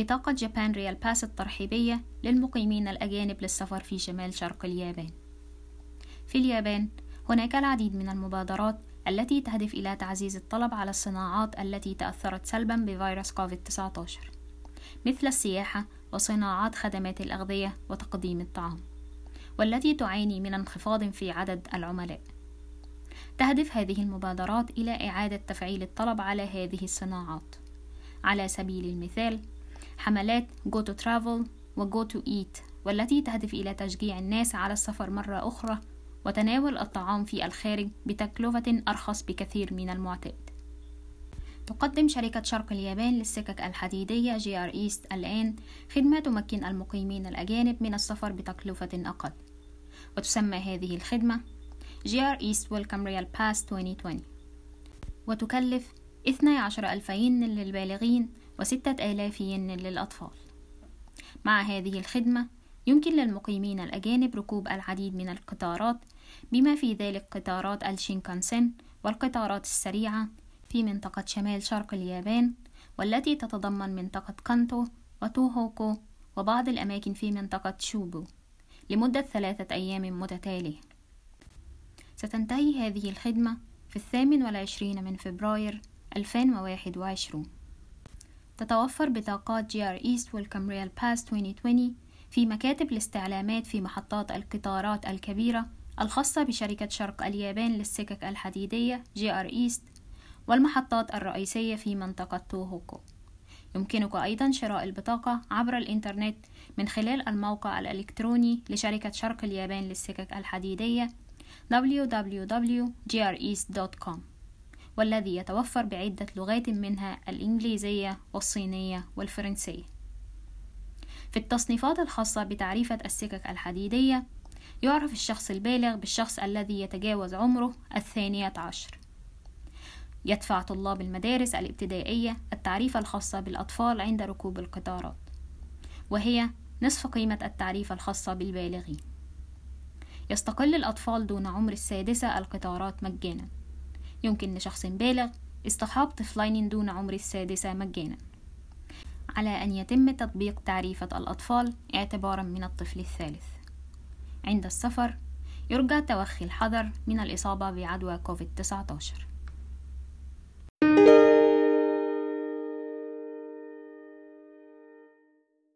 بطاقة جابان ريال باس الترحيبية للمقيمين الأجانب للسفر في شمال شرق اليابان. في اليابان هناك العديد من المبادرات التي تهدف إلى تعزيز الطلب على الصناعات التي تأثرت سلبا بفيروس كوفيد-19 مثل السياحة وصناعات خدمات الأغذية وتقديم الطعام والتي تعاني من انخفاض في عدد العملاء. تهدف هذه المبادرات إلى إعادة تفعيل الطلب على هذه الصناعات. على سبيل المثال حملات Go to Travel و Go to Eat والتي تهدف إلى تشجيع الناس على السفر مرة أخرى وتناول الطعام في الخارج بتكلفة أرخص بكثير من المعتاد. تقدم شركة شرق اليابان للسكك الحديدية JR East الآن خدمة تمكن المقيمين الأجانب من السفر بتكلفة أقل. وتسمى هذه الخدمة JR East Welcome Rail Pass 2020 وتكلف 12 ألف ين للبالغين وستة آلاف ين للأطفال. مع هذه الخدمة يمكن للمقيمين الأجانب ركوب العديد من القطارات بما في ذلك قطارات الشينكانسن والقطارات السريعة في منطقة شمال شرق اليابان والتي تتضمن منطقة كانتو وتوهوكو وبعض الأماكن في منطقة شوبو لمدة ثلاثة أيام متتالية. ستنتهي هذه الخدمة في الثامن والعشرين من فبراير 2021 تتوفر بطاقات JR East Welcome Rail Pass 2020 في مكاتب الاستعلامات في محطات القطارات الكبيرة الخاصة بشركة شرق اليابان للسكك الحديدية JR East والمحطات الرئيسية في منطقة توهوكو. يمكنك أيضا شراء البطاقة عبر الإنترنت من خلال الموقع الإلكتروني لشركة شرق اليابان للسكك الحديدية www.greast.com والذي يتوفر بعدة لغات منها الإنجليزية والصينية والفرنسية. في التصنيفات الخاصة بتعريفة السكك الحديدية يعرف الشخص البالغ بالشخص الذي يتجاوز عمره الثانية عشر. يدفع طلاب المدارس الابتدائية التعريفة الخاصة بالأطفال عند ركوب القطارات وهي نصف قيمة التعريفة الخاصة بالبالغين. يستقل الأطفال دون عمر السادسة القطارات مجانا. يمكن لشخص بالغ اصطحاب طفلين دون عمر السادسة مجانا. على أن يتم تطبيق تعريفة الأطفال اعتبارا من الطفل الثالث. عند السفر يرجى توخي الحذر من الإصابة بعدوى كوفيد-19